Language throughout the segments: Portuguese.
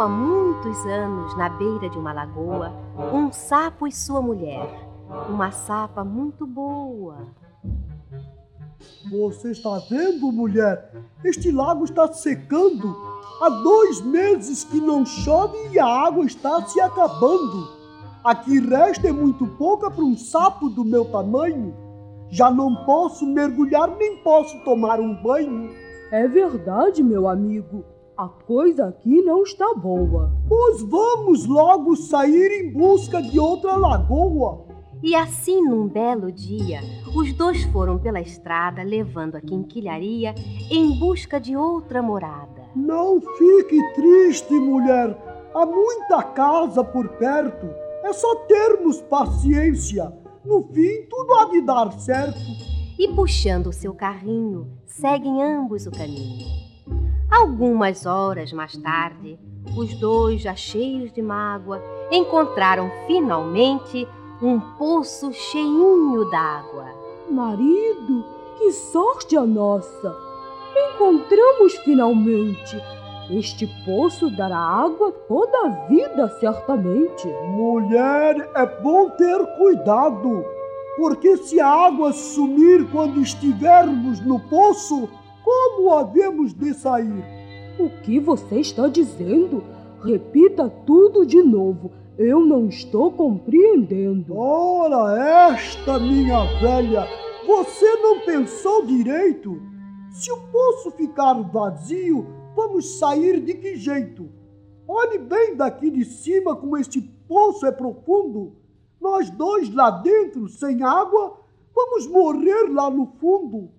há muitos anos, na beira de uma lagoa, um sapo e sua mulher. Uma sapa muito boa. Você está vendo, mulher? Este lago está secando. Há dois meses que não chove e a água está se acabando. Aqui resta é muito pouca para um sapo do meu tamanho. Já não posso mergulhar nem posso tomar um banho. É verdade, meu amigo. A coisa aqui não está boa. Pois vamos logo sair em busca de outra lagoa. E assim, num belo dia, os dois foram pela estrada levando a quinquilharia em busca de outra morada. Não fique triste, mulher. Há muita casa por perto. É só termos paciência. No fim, tudo há de dar certo. E puxando o seu carrinho, seguem ambos o caminho. Algumas horas mais tarde, os dois, já cheios de mágoa, encontraram finalmente um poço cheinho d'água. Marido, que sorte a nossa! Encontramos finalmente. Este poço dará água toda a vida, certamente. Mulher, é bom ter cuidado, porque se a água sumir quando estivermos no poço, como havemos de sair? O que você está dizendo? Repita tudo de novo eu não estou compreendendo. Ora, esta minha velha, você não pensou direito? Se o poço ficar vazio, vamos sair de que jeito? Olhe bem daqui de cima como este poço é profundo. Nós dois lá dentro, sem água, vamos morrer lá no fundo.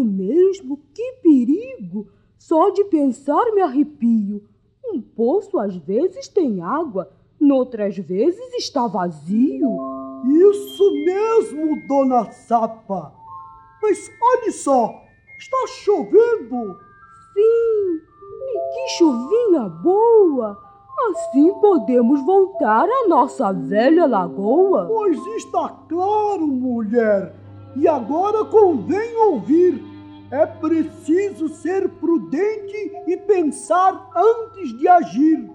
Isso mesmo, que perigo! Só de pensar me arrepio. Um poço às vezes tem água, Noutras vezes está vazio. Isso mesmo, dona Sapa. Mas olhe só, está chovendo. Sim, e que chuvinha boa. Assim podemos voltar à nossa velha lagoa. Pois está claro, mulher. E agora convém ouvir. É preciso ser prudente e pensar antes de agir.